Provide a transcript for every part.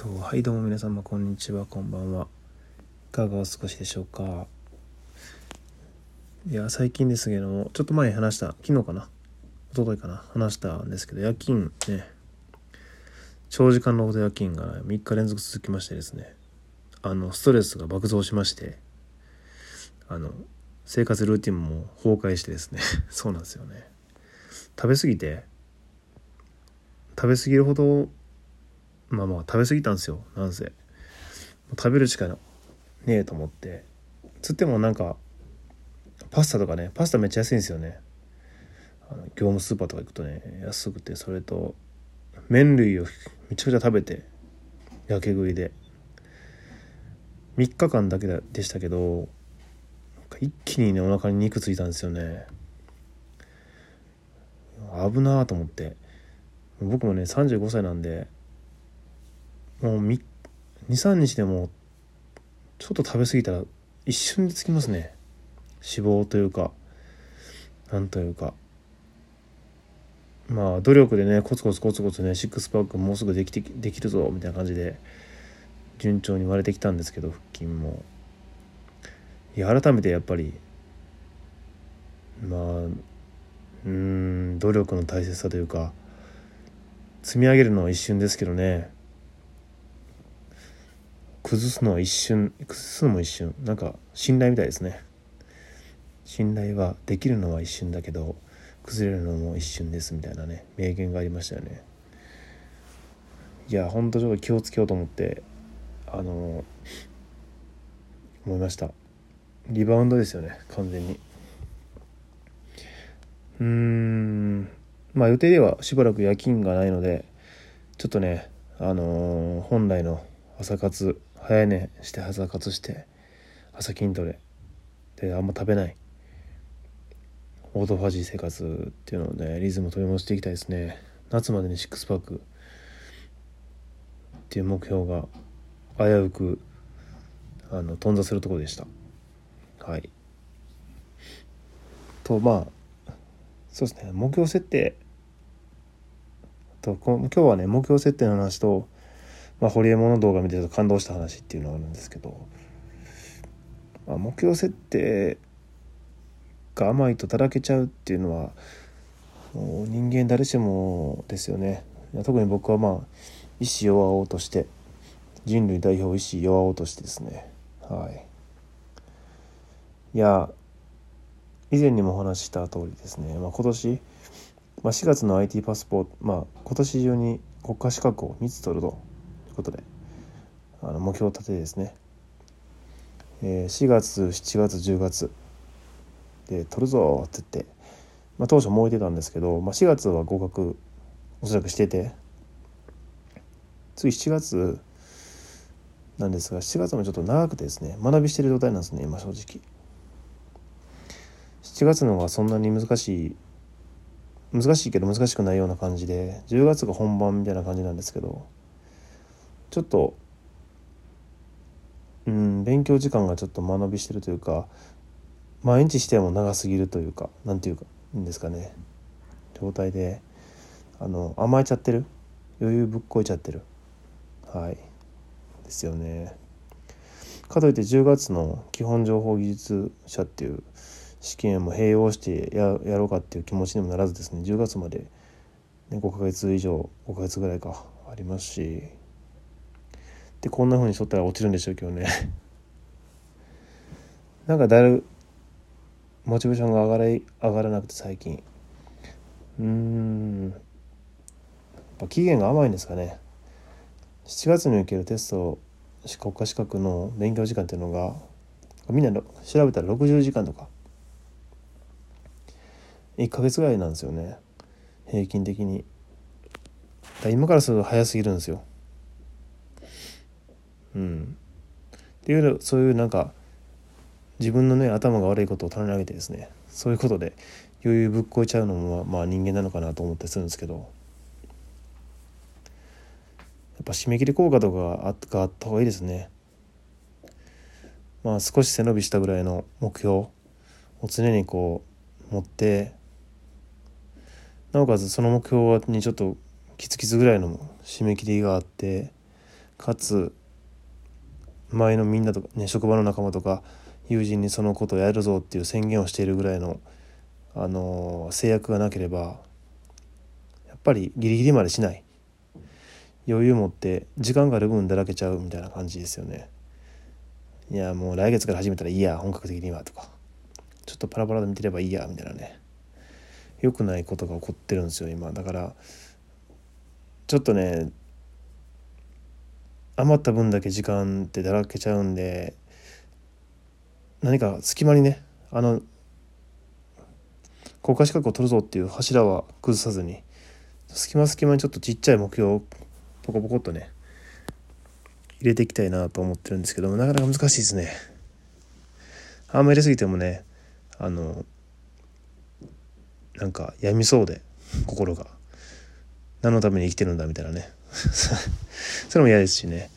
とはいどうも皆様こんにちはこんばんは。いかがお過ごしでしょうか。いや最近ですけどもちょっと前に話した昨日かな。一昨日かな。話したんですけど夜勤ね。長時間労働夜勤が3日連続続きましてですね。あのストレスが爆増しましてあの生活ルーティンも崩壊してですね。そうなんですよね。食べ過ぎて食べ過ぎるほどまあまあ食べ過ぎたんですよなんせ。食べるしかねえと思って。つってもなんかパスタとかねパスタめっちゃ安いんですよね。あの業務スーパーとか行くとね安くてそれと麺類をめちゃくちゃ食べてやけ食いで。3日間だけでしたけど一気にねお腹に肉ついたんですよね。危なーと思って。僕もね35歳なんでもう23日でもちょっと食べ過ぎたら一瞬でつきますね。脂肪というかなんというか。まあ努力でねコツコツコツコツねシックスパックもうすぐできてできるぞみたいな感じで順調に割れてきたんですけど腹筋も。いや改めてやっぱりまあうん努力の大切さというか積み上げるのは一瞬ですけどね。崩すのは一瞬崩すのも一瞬。なんか信頼みたいですね。信頼はできるのは一瞬だけど崩れるのも一瞬ですみたいなね名言がありましたよね。いやほんとちょっと気をつけようと思ってあの思いました。リバウンドですよね完全に。うーん。まあ予定ではしばらく夜勤がないのでちょっとねあのー、本来の朝活早寝して朝活して朝筋トレであんま食べない。オートファジー生活っていうのをねリズム取り戻していきたいですね。夏までにシックスパックっていう目標が危うくあの頓挫するところでした。はい。とまあそうですね。目標設定。と今日はね目標設定の話とまあ、ホリエモンの動画見てると感動した話っていうのがあるんですけど、まあ、目標設定が甘いとだらけちゃうっていうのはもう人間誰しもですよね。特に僕はまあ意志弱おうとして人類代表意志弱おうとしてですね。はい。いや以前にもお話しした通りですね、まあ、今年、まあ、4月の IT パスポートまあ今年中に国家資格を3つ取ると。ことであの目標を立ててですね、えー、4月7月10月。で取るぞって言って、まあ、当初も置いてたんですけど、まあ、4月は合格おそらくしてて次7月なんですが7月もちょっと長くてですね学びしてる状態なんですね今正直。7月の方がそんなに難しい難しいけど難しくないような感じで10月が本番みたいな感じなんですけどちょっとうん勉強時間がちょっと間延びしてるというか毎日しても長すぎるというか何ていうかんですかね。状態であの甘えちゃってる？余裕ぶっこいちゃってる？はい。ですよね。かといって10月の基本情報技術者っていう試験も併用してややろうかっていう気持ちにもならずですね。10月まで、ね、5ヶ月以上5ヶ月ぐらいかありますし。でこんな風にしとったら落ちるんでしょうけどね。なんかだいぶモチベーションが上がら上がらなくて最近。うん。やっぱ期限が甘いんですかね。7月に受けるテスト国家資格の勉強時間っていうのがみんな調べたら60時間とか。1ヶ月ぐらいなんですよね。平均的に。今からすると早すぎるんですよ。うん。っていうそういうなんか自分のね頭が悪いことを棚に上げてですねそういうことで余裕ぶっこいちゃうのもまあ人間なのかなと思ってするんですけどやっぱ締め切り効果とかがあった方がいいですね。まあ少し背伸びしたぐらいの目標を常にこう持ってなおかつその目標にちょっとキツキツぐらいの締め切りがあってかつ前のみんなとか、ね、職場の仲間とか友人にそのことをやるぞっていう宣言をしているぐらいの、あの制約がなければやっぱりギリギリまでしない。余裕持って時間がある分だらけちゃうみたいな感じですよね。いやもう来月から始めたらいいや本格的にはとか。ちょっとパラパラで見てればいいやみたいなね。良くないことが起こってるんですよ今。だからちょっとね余った分だけ時間ってだらけちゃうんで何か隙間にねあの国家資格を取るぞっていう柱は崩さずに隙間隙間にちょっとちっちゃい目標をポコポコっとね入れていきたいなと思ってるんですけどもなかなか難しいですね。あんまり入れすぎてもねあのなんか病みそうで心が。何のために生きてるんだみたいなね。それも嫌ですしね。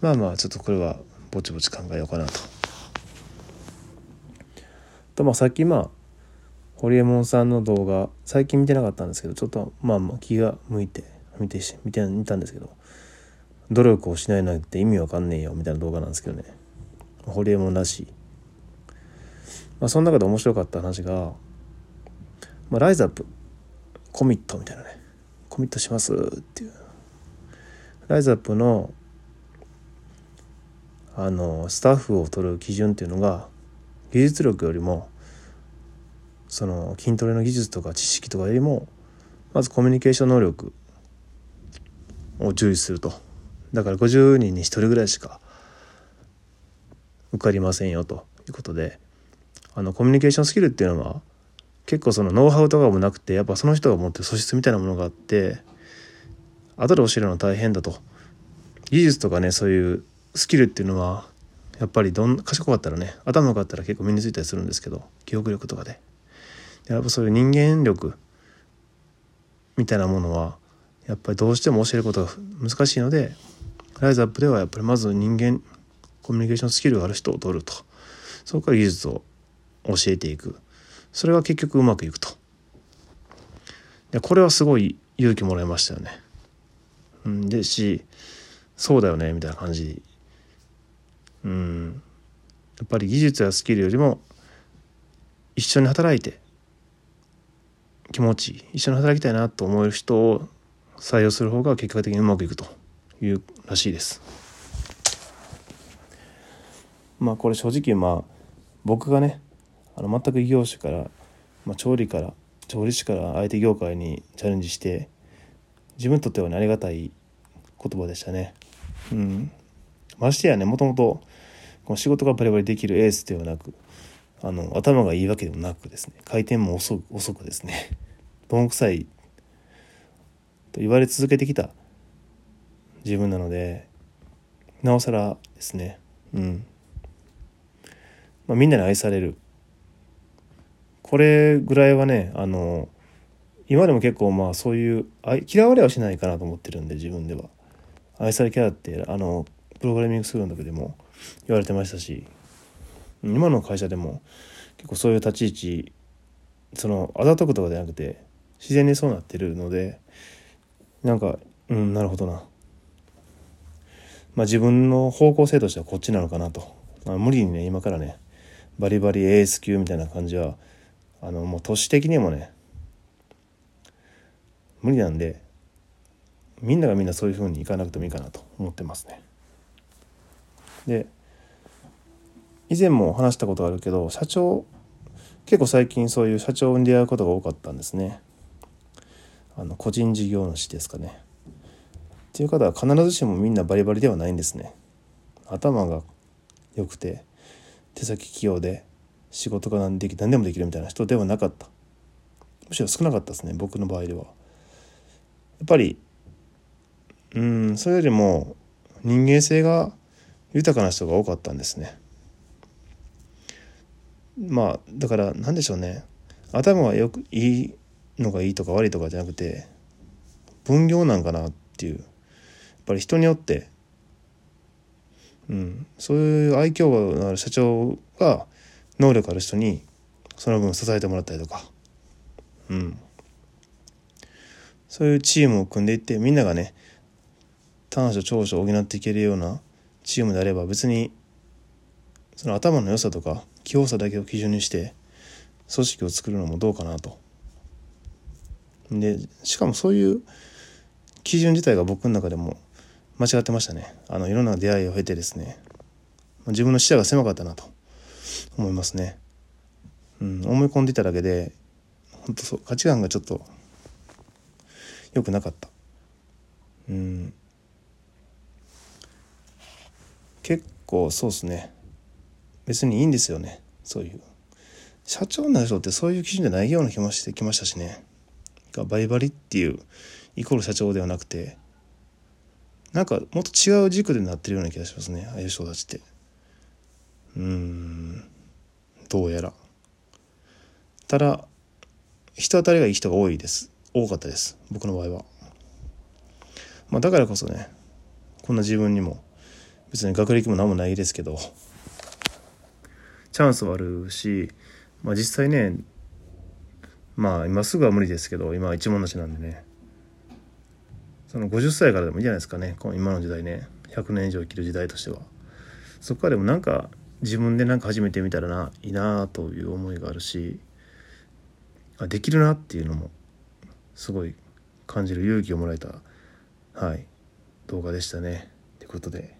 まあまあちょっとこれはぼちぼち考えようかなと。とまあさっきまあホリエモンさんの動画最近見てなかったんですけどちょっとまあまあ気が向いて見て見て見たんですけど努力をしないなんて意味わかんねえよみたいな動画なんですけどね。ホリエモンらしい。まあその中で面白かった話が、まあ、ライズアップコミットみたいなね。コミットします？っていう。ライズアップのあのスタッフを取る基準っていうのが技術力よりもその筋トレの技術とか知識とかよりもまずコミュニケーション能力を重視すると。だから50人に1人ぐらいしか受かりませんよということであのコミュニケーションスキルっていうのは結構そのノウハウとかもなくてやっぱその人が持ってる素質みたいなものがあって後で教えるの大変だと。技術とかねそういうスキルっていうのはやっぱりどん賢かったらね頭良かったら結構身についたりするんですけど記憶力とかでやっぱそういう人間力みたいなものはやっぱりどうしても教えることが難しいのでライズアップではやっぱりまず人間コミュニケーションスキルがある人を取ると。そこから技術を教えていく。それは結局うまくいくとでこれはすごい勇気もらいましたよね。うん、でしそうだよねみたいな感じうんやっぱり技術やスキルよりも一緒に働いて気持ち一緒に働きたいなと思える人を採用する方が結果的にうまくいくというらしいです。まあこれ正直まあ僕がねあの全く異業種から、まあ、調理から調理師から相手業界にチャレンジして自分にとっては、ね、ありがたい言葉でしたね。うん、ましてやねもともとこの仕事がバリバリできるエースではなくあの頭がいいわけでもなくですね回転も遅く遅くですね。ボン臭いと言われ続けてきた自分なのでなおさらですね。うん、まあ、みんなに愛されるこれぐらいはねあの今でも結構まあそういう嫌われはしないかなと思ってるんで自分では。愛されキャラってあのプログラミングスクールの時でも言われてましたし今の会社でも結構そういう立ち位置そのあざとくとかじゃなくて自然にそうなってるのでなんかうんなるほどな。まあ自分の方向性としてはこっちなのかなと、まあ、無理にね今からねバリバリエース級みたいな感じはあのもう都市的にもね無理なんでみんながみんなそういうふうにいかなくてもいいかなと思ってますね。で以前も話したことがあるけど社長結構最近そういう社長に出会うことが多かったんですね。あの個人事業主ですかね。っていう方は必ずしもみんなバリバリではないんですね。頭が良くて手先器用で仕事が何で何でもできるみたいな人ではなかった。むしろ少なかったですね僕の場合では。やっぱりうんそれよりも人間性が豊かな人が多かったんですね。まあだから何でしょうね。頭がよくいいのがいいとか悪いとかじゃなくて分業なんかなっていう。やっぱり人によってうん、そういう愛嬌のある社長が能力ある人にその分支えてもらったりとか、うん、そういうチームを組んでいってみんながね短所長所を補っていけるようなチームであれば別にその頭の良さとか器用さだけを基準にして組織を作るのもどうかなと。でしかもそういう基準自体が僕の中でも間違ってましたね。あのいろんな出会いを経てですね。自分の視野が狭かったなと。思いますね、うん、思い込んでただけで本当そう価値観がちょっと良くなかった。うん。結構そうですね。別にいいんですよね。そういう。社長になる人ってそういう基準じゃないような気もしてきましたしね。バリバリっていうイコール社長ではなくて。なんかもっと違う軸でなってるような気がしますね。ああいう人たちって。うん。どうやら。ただ人当たりがいい人が多いです。多かったです僕の場合は。まあだからこそねこんな自分にも別に学歴も何もないですけどチャンスはあるし、まあ、実際ねまあ今すぐは無理ですけど今は一文無しなんでね。その50歳からでもいいじゃないですかね。この今の時代ね。100年以上生きる時代としては。そこからでもなんか自分で何か始めてみたらないいなという思いがあるしあできるなっていうのもすごい感じる勇気をもらえたはい動画でしたね。ということで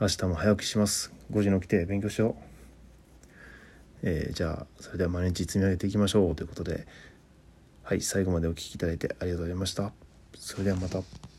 明日も早起きします。5時に起きて勉強しよう。えー、じゃあそれでは毎日積み上げていきましょう。ということではい最後までお聴きいただいてありがとうございました。それではまた。